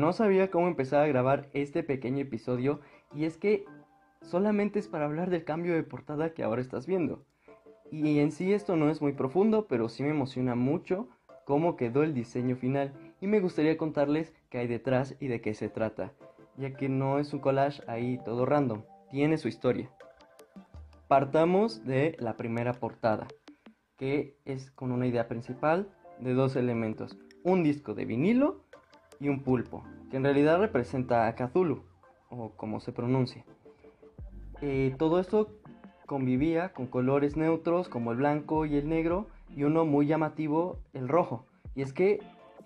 no sabía cómo empezar a grabar este pequeño episodio y es que solamente es para hablar del cambio de portada que ahora estás viendo. Y en sí esto no es muy profundo, pero sí me emociona mucho cómo quedó el diseño final y me gustaría contarles qué hay detrás y de qué se trata, ya que no es un collage ahí todo random, tiene su historia. Partamos de la primera portada, que es con una idea principal de dos elementos, un disco de vinilo y un pulpo, que en realidad representa a Cthulhu, o como se pronuncia. Eh, todo esto convivía con colores neutros como el blanco y el negro y uno muy llamativo, el rojo. Y es que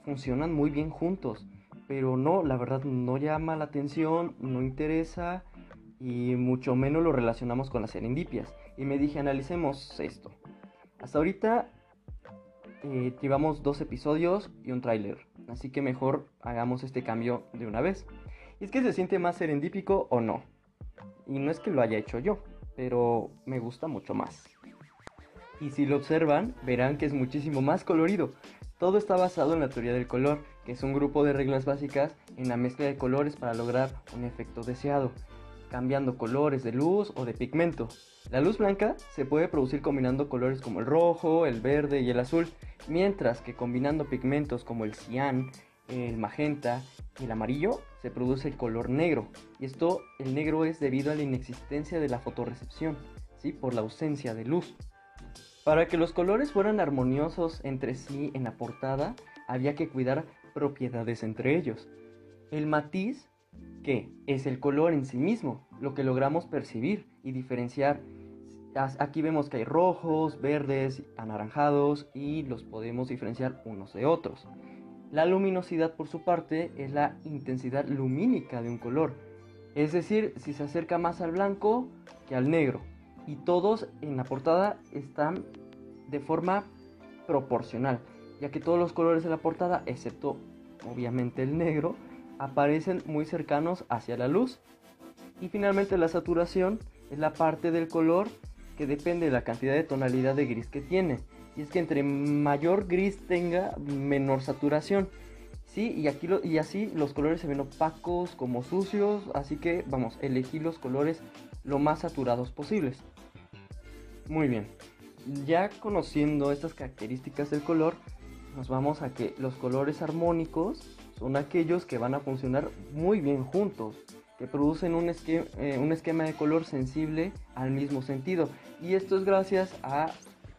funcionan muy bien juntos, pero no, la verdad no llama la atención, no interesa y mucho menos lo relacionamos con las serendipias. Y me dije, analicemos esto. Hasta ahorita eh, llevamos dos episodios y un tráiler, así que mejor hagamos este cambio de una vez. Y es que se siente más serendípico o no. Y no es que lo haya hecho yo, pero me gusta mucho más. Y si lo observan, verán que es muchísimo más colorido. Todo está basado en la teoría del color, que es un grupo de reglas básicas en la mezcla de colores para lograr un efecto deseado, cambiando colores de luz o de pigmento. La luz blanca se puede producir combinando colores como el rojo, el verde y el azul, mientras que combinando pigmentos como el cian, el magenta y el amarillo se produce el color negro. Y esto, el negro es debido a la inexistencia de la fotorrecepción, ¿sí? por la ausencia de luz. Para que los colores fueran armoniosos entre sí en la portada, había que cuidar propiedades entre ellos. El matiz, que es el color en sí mismo, lo que logramos percibir y diferenciar Aquí vemos que hay rojos, verdes, anaranjados y los podemos diferenciar unos de otros. La luminosidad por su parte es la intensidad lumínica de un color, es decir, si se acerca más al blanco que al negro. Y todos en la portada están de forma proporcional, ya que todos los colores de la portada, excepto obviamente el negro, aparecen muy cercanos hacia la luz. Y finalmente la saturación es la parte del color que depende de la cantidad de tonalidad de gris que tiene. Y es que entre mayor gris tenga, menor saturación. Sí, y, aquí y así los colores se ven opacos, como sucios, así que vamos, elegir los colores lo más saturados posibles. Muy bien, ya conociendo estas características del color, nos vamos a que los colores armónicos son aquellos que van a funcionar muy bien juntos que producen un esquema, eh, un esquema de color sensible al mismo sentido. Y esto es gracias a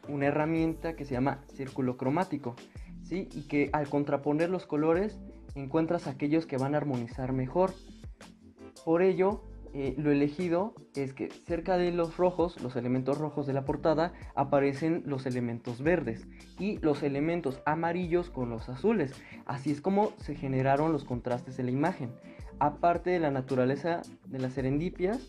una herramienta que se llama círculo cromático. ¿sí? Y que al contraponer los colores encuentras aquellos que van a armonizar mejor. Por ello, eh, lo elegido es que cerca de los rojos, los elementos rojos de la portada, aparecen los elementos verdes y los elementos amarillos con los azules. Así es como se generaron los contrastes de la imagen. Aparte de la naturaleza de las serendipias,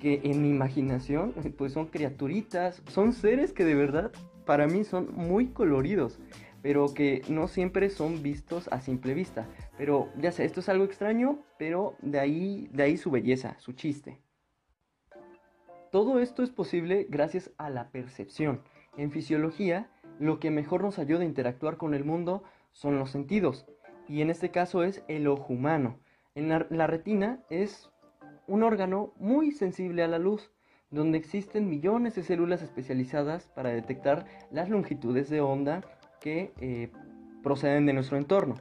que en mi imaginación pues son criaturitas, son seres que de verdad para mí son muy coloridos pero que no siempre son vistos a simple vista. Pero ya sé, esto es algo extraño, pero de ahí, de ahí su belleza, su chiste. Todo esto es posible gracias a la percepción. En fisiología, lo que mejor nos ayuda a interactuar con el mundo son los sentidos, y en este caso es el ojo humano. En la, la retina es un órgano muy sensible a la luz, donde existen millones de células especializadas para detectar las longitudes de onda que eh, proceden de nuestro entorno.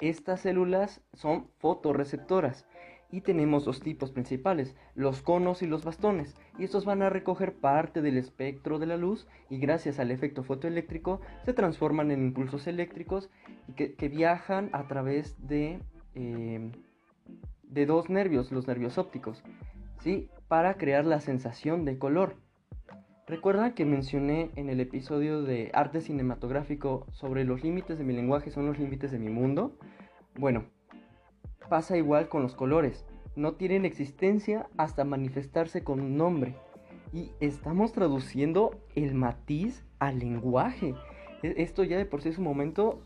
Estas células son fotorreceptoras y tenemos dos tipos principales, los conos y los bastones, y estos van a recoger parte del espectro de la luz y gracias al efecto fotoeléctrico se transforman en impulsos eléctricos que, viajan a través de, eh, de dos nervios, los nervios ópticos, ¿sí? para crear la sensación de color. Recuerda que mencioné en el episodio de arte cinematográfico sobre los límites de mi lenguaje son los límites de mi mundo. Bueno, pasa igual con los colores. No tienen existencia hasta manifestarse con un nombre. Y estamos traduciendo el matiz al lenguaje. E, esto ya de por sí es un momento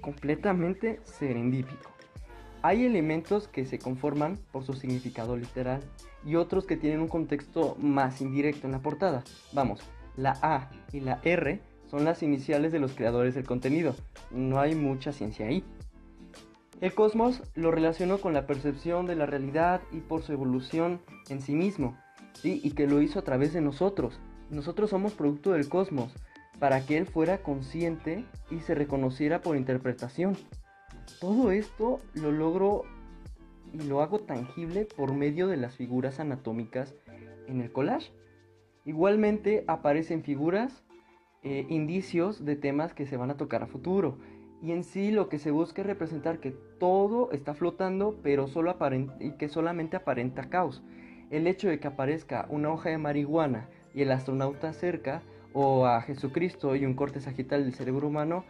completamente serendípico. Hay elementos que se conforman por su significado literal y otros que tienen un contexto más indirecto en la portada. Vamos, la A y la R son las iniciales de los creadores del contenido. No hay mucha ciencia ahí. El cosmos lo relacionó con la percepción de la realidad y por su evolución en sí mismo, y que lo hizo a través de nosotros. Nosotros somos producto del cosmos, para que él fuera consciente y se reconociera por interpretación. Todo esto lo logro y lo hago tangible por medio de las figuras anatómicas en el collage. Igualmente aparecen figuras, eh, indicios de temas que se van a tocar a futuro. Y en sí lo que se busca es representar que todo está flotando, pero solo y que solamente aparenta caos. El hecho de que aparezca una hoja de marihuana y el astronauta cerca, o a Jesucristo y un corte sagital del cerebro humano,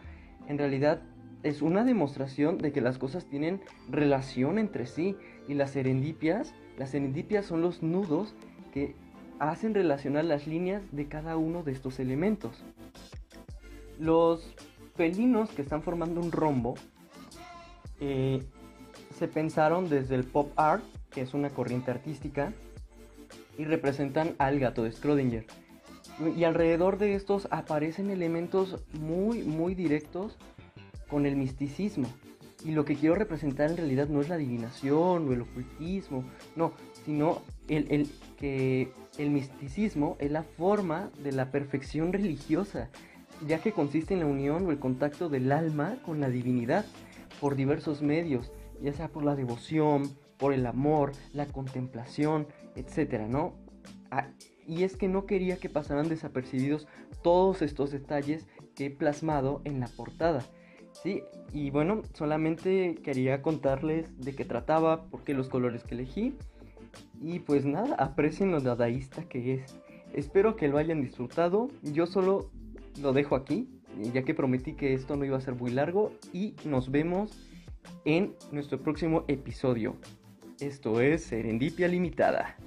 en realidad es una demostración de que las cosas tienen relación entre sí y las serendipias, las serendipias son los nudos que hacen relacionar las líneas de cada uno de estos elementos. Los felinos que están formando un rombo eh, se pensaron desde el pop art, que es una corriente artística, y representan al gato de Schrödinger. Y alrededor de estos aparecen elementos muy, muy directos con el misticismo. Y lo que quiero representar en realidad no es la adivinación o el ocultismo, no, sino el, que el misticismo es la forma de la perfección religiosa, ya que consiste en la unión o el contacto del alma con la divinidad por diversos medios, ya sea por la devoción, por el amor, la contemplación, etcétera, ¿no? Ah, y es que no quería que pasaran desapercibidos todos estos detalles que he plasmado en la portada. Sí, y bueno, solamente quería contarles de qué trataba, por qué los colores que elegí. Y pues nada, aprecien lo dadaísta que es. Espero que lo hayan disfrutado. Yo solo lo dejo aquí, ya que prometí que esto no iba a ser muy largo. Y nos vemos en nuestro próximo episodio. Esto es Serendipia Limitada.